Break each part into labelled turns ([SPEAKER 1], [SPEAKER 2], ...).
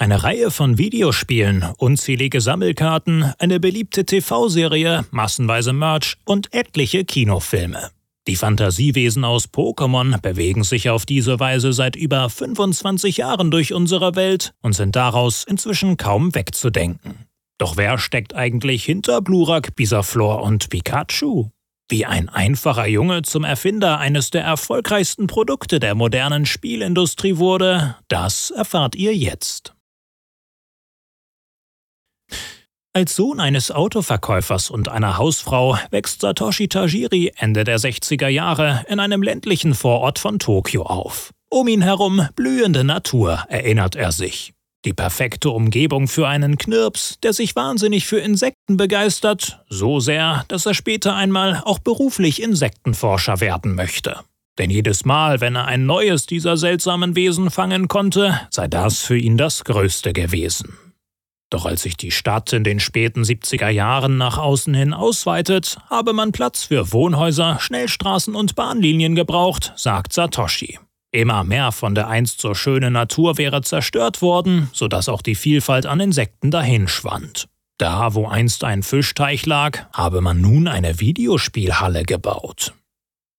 [SPEAKER 1] Eine Reihe von Videospielen, unzählige Sammelkarten, eine beliebte TV-Serie, massenweise Merch und etliche Kinofilme. Die Fantasiewesen aus Pokémon bewegen sich auf diese Weise seit über 25 Jahren durch unsere Welt und sind daraus inzwischen kaum wegzudenken. Doch wer steckt eigentlich hinter Blurak, Bisaflor und Pikachu? Wie ein einfacher Junge zum Erfinder eines der erfolgreichsten Produkte der modernen Spielindustrie wurde, das erfahrt ihr jetzt. Als Sohn eines Autoverkäufers und einer Hausfrau wächst Satoshi Tajiri Ende der 60er Jahre in einem ländlichen Vorort von Tokio auf. Um ihn herum blühende Natur, erinnert er sich. Die perfekte Umgebung für einen Knirps, der sich wahnsinnig für Insekten begeistert, so sehr, dass er später einmal auch beruflich Insektenforscher werden möchte. Denn jedes Mal, wenn er ein neues dieser seltsamen Wesen fangen konnte, sei das für ihn das Größte gewesen. Doch als sich die Stadt in den späten 70er Jahren nach außen hin ausweitet, habe man Platz für Wohnhäuser, Schnellstraßen und Bahnlinien gebraucht, sagt Satoshi. Immer mehr von der einst so schönen Natur wäre zerstört worden, sodass auch die Vielfalt an Insekten dahinschwand. Da, wo einst ein Fischteich lag, habe man nun eine Videospielhalle gebaut.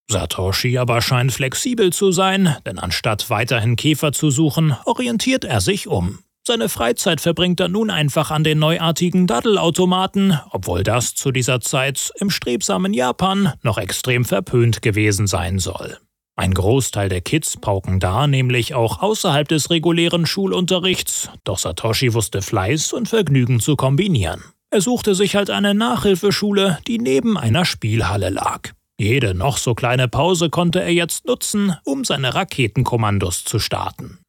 [SPEAKER 1] Satoshi aber scheint flexibel zu sein, denn anstatt weiterhin Käfer zu suchen, orientiert er sich um. Seine Freizeit verbringt er nun einfach an den neuartigen Daddelautomaten, obwohl das zu dieser Zeit im strebsamen Japan noch extrem verpönt gewesen sein soll. Ein Großteil der Kids pauken da nämlich auch außerhalb des regulären Schulunterrichts, doch Satoshi wusste Fleiß und Vergnügen zu kombinieren. Er suchte sich halt eine Nachhilfeschule, die neben einer Spielhalle lag. Jede noch so kleine Pause konnte er jetzt nutzen, um seine Raketenkommandos zu starten.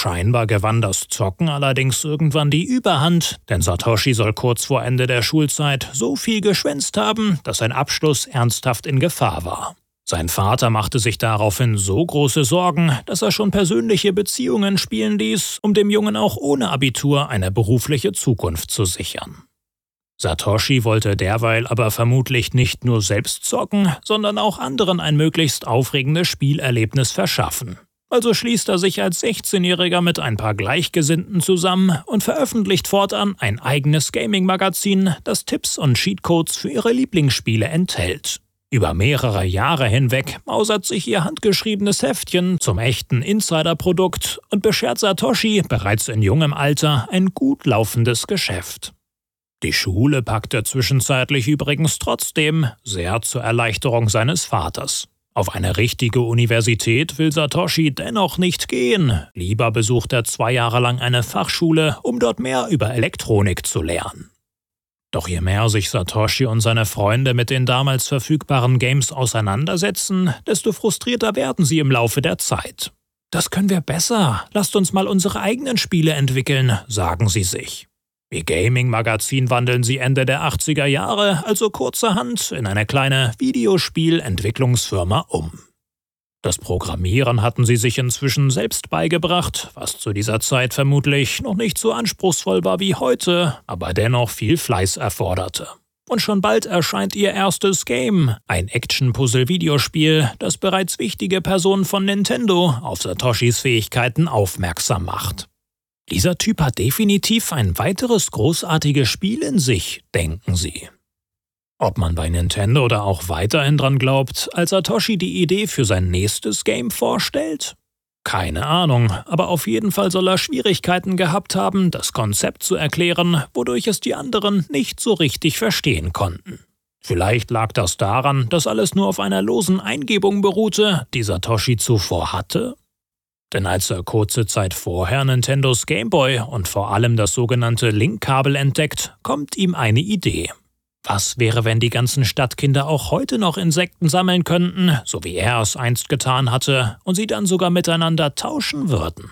[SPEAKER 1] Scheinbar gewann das Zocken allerdings irgendwann die Überhand, denn Satoshi soll kurz vor Ende der Schulzeit so viel geschwänzt haben, dass sein Abschluss ernsthaft in Gefahr war. Sein Vater machte sich daraufhin so große Sorgen, dass er schon persönliche Beziehungen spielen ließ, um dem Jungen auch ohne Abitur eine berufliche Zukunft zu sichern. Satoshi wollte derweil aber vermutlich nicht nur selbst zocken, sondern auch anderen ein möglichst aufregendes Spielerlebnis verschaffen. Also schließt er sich als 16-Jähriger mit ein paar Gleichgesinnten zusammen und veröffentlicht fortan ein eigenes Gaming-Magazin, das Tipps und Cheatcodes für ihre Lieblingsspiele enthält. Über mehrere Jahre hinweg mausert sich ihr handgeschriebenes Heftchen zum echten Insider-Produkt und beschert Satoshi bereits in jungem Alter ein gut laufendes Geschäft. Die Schule packt er zwischenzeitlich übrigens trotzdem, sehr zur Erleichterung seines Vaters. Auf eine richtige Universität will Satoshi dennoch nicht gehen. Lieber besucht er zwei Jahre lang eine Fachschule, um dort mehr über Elektronik zu lernen. Doch je mehr sich Satoshi und seine Freunde mit den damals verfügbaren Games auseinandersetzen, desto frustrierter werden sie im Laufe der Zeit. Das können wir besser. Lasst uns mal unsere eigenen Spiele entwickeln, sagen sie sich. Wie Gaming-Magazin wandeln sie Ende der 80er Jahre also kurzerhand in eine kleine Videospielentwicklungsfirma um. Das Programmieren hatten sie sich inzwischen selbst beigebracht, was zu dieser Zeit vermutlich noch nicht so anspruchsvoll war wie heute, aber dennoch viel Fleiß erforderte. Und schon bald erscheint ihr erstes Game, ein Action-Puzzle-Videospiel, das bereits wichtige Personen von Nintendo auf Satoshis Fähigkeiten aufmerksam macht. Dieser Typ hat definitiv ein weiteres großartiges Spiel in sich, denken sie. Ob man bei Nintendo oder auch weiterhin dran glaubt, als Satoshi die Idee für sein nächstes Game vorstellt? Keine Ahnung, aber auf jeden Fall soll er Schwierigkeiten gehabt haben, das Konzept zu erklären, wodurch es die anderen nicht so richtig verstehen konnten. Vielleicht lag das daran, dass alles nur auf einer losen Eingebung beruhte, die Satoshi zuvor hatte? Denn als er kurze Zeit vorher Nintendos Game Boy und vor allem das sogenannte Link-Kabel entdeckt, kommt ihm eine Idee. Was wäre, wenn die ganzen Stadtkinder auch heute noch Insekten sammeln könnten, so wie er es einst getan hatte, und sie dann sogar miteinander tauschen würden?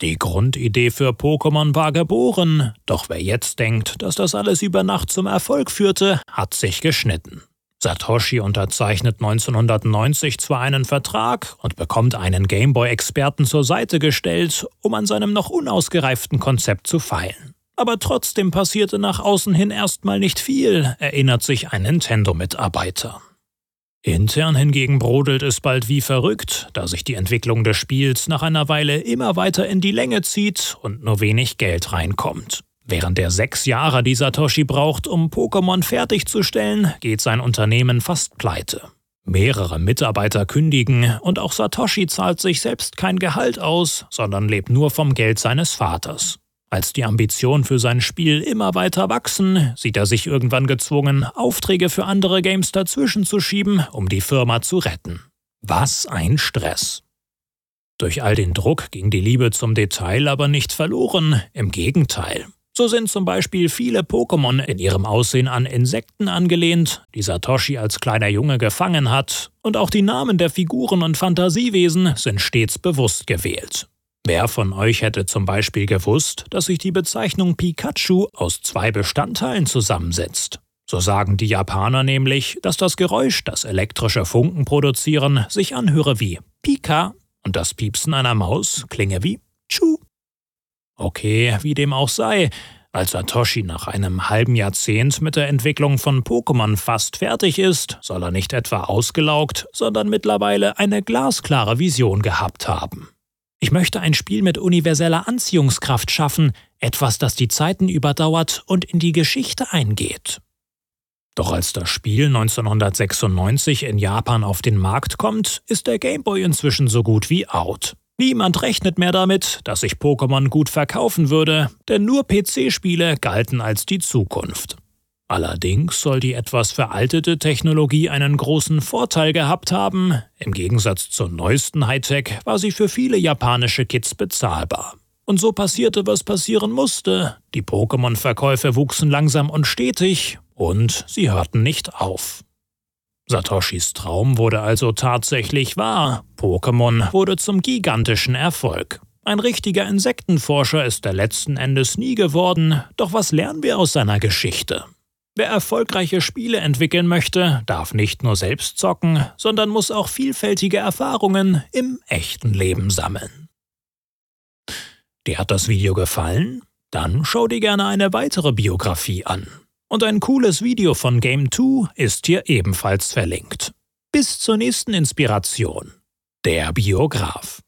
[SPEAKER 1] Die Grundidee für Pokémon war geboren, doch wer jetzt denkt, dass das alles über Nacht zum Erfolg führte, hat sich geschnitten. Satoshi unterzeichnet 1990 zwar einen Vertrag und bekommt einen Gameboy-Experten zur Seite gestellt, um an seinem noch unausgereiften Konzept zu feilen. Aber trotzdem passierte nach außen hin erstmal nicht viel, erinnert sich ein Nintendo-Mitarbeiter. Intern hingegen brodelt es bald wie verrückt, da sich die Entwicklung des Spiels nach einer Weile immer weiter in die Länge zieht und nur wenig Geld reinkommt. Während er sechs Jahre die Satoshi braucht, um Pokémon fertigzustellen, geht sein Unternehmen fast pleite. Mehrere Mitarbeiter kündigen und auch Satoshi zahlt sich selbst kein Gehalt aus, sondern lebt nur vom Geld seines Vaters. Als die Ambitionen für sein Spiel immer weiter wachsen, sieht er sich irgendwann gezwungen, Aufträge für andere Games dazwischen zu schieben, um die Firma zu retten. Was ein Stress. Durch all den Druck ging die Liebe zum Detail aber nicht verloren, im Gegenteil. So sind zum Beispiel viele Pokémon in ihrem Aussehen an Insekten angelehnt, die Satoshi als kleiner Junge gefangen hat, und auch die Namen der Figuren und Fantasiewesen sind stets bewusst gewählt. Wer von euch hätte zum Beispiel gewusst, dass sich die Bezeichnung Pikachu aus zwei Bestandteilen zusammensetzt? So sagen die Japaner nämlich, dass das Geräusch, das elektrische Funken produzieren, sich anhöre wie Pika und das Piepsen einer Maus klinge wie Chu. Okay, wie dem auch sei, als Satoshi nach einem halben Jahrzehnt mit der Entwicklung von Pokémon fast fertig ist, soll er nicht etwa ausgelaugt, sondern mittlerweile eine glasklare Vision gehabt haben. Ich möchte ein Spiel mit universeller Anziehungskraft schaffen, etwas, das die Zeiten überdauert und in die Geschichte eingeht. Doch als das Spiel 1996 in Japan auf den Markt kommt, ist der Game Boy inzwischen so gut wie out. Niemand rechnet mehr damit, dass sich Pokémon gut verkaufen würde, denn nur PC-Spiele galten als die Zukunft. Allerdings soll die etwas veraltete Technologie einen großen Vorteil gehabt haben. Im Gegensatz zur neuesten Hightech war sie für viele japanische Kids bezahlbar. Und so passierte, was passieren musste. Die Pokémon-Verkäufe wuchsen langsam und stetig und sie hörten nicht auf. Satoshis Traum wurde also tatsächlich wahr. Pokémon wurde zum gigantischen Erfolg. Ein richtiger Insektenforscher ist er letzten Endes nie geworden, doch was lernen wir aus seiner Geschichte? Wer erfolgreiche Spiele entwickeln möchte, darf nicht nur selbst zocken, sondern muss auch vielfältige Erfahrungen im echten Leben sammeln. Dir hat das Video gefallen? Dann schau dir gerne eine weitere Biografie an. Und ein cooles Video von Game 2 ist hier ebenfalls verlinkt. Bis zur nächsten Inspiration. Der Biograf.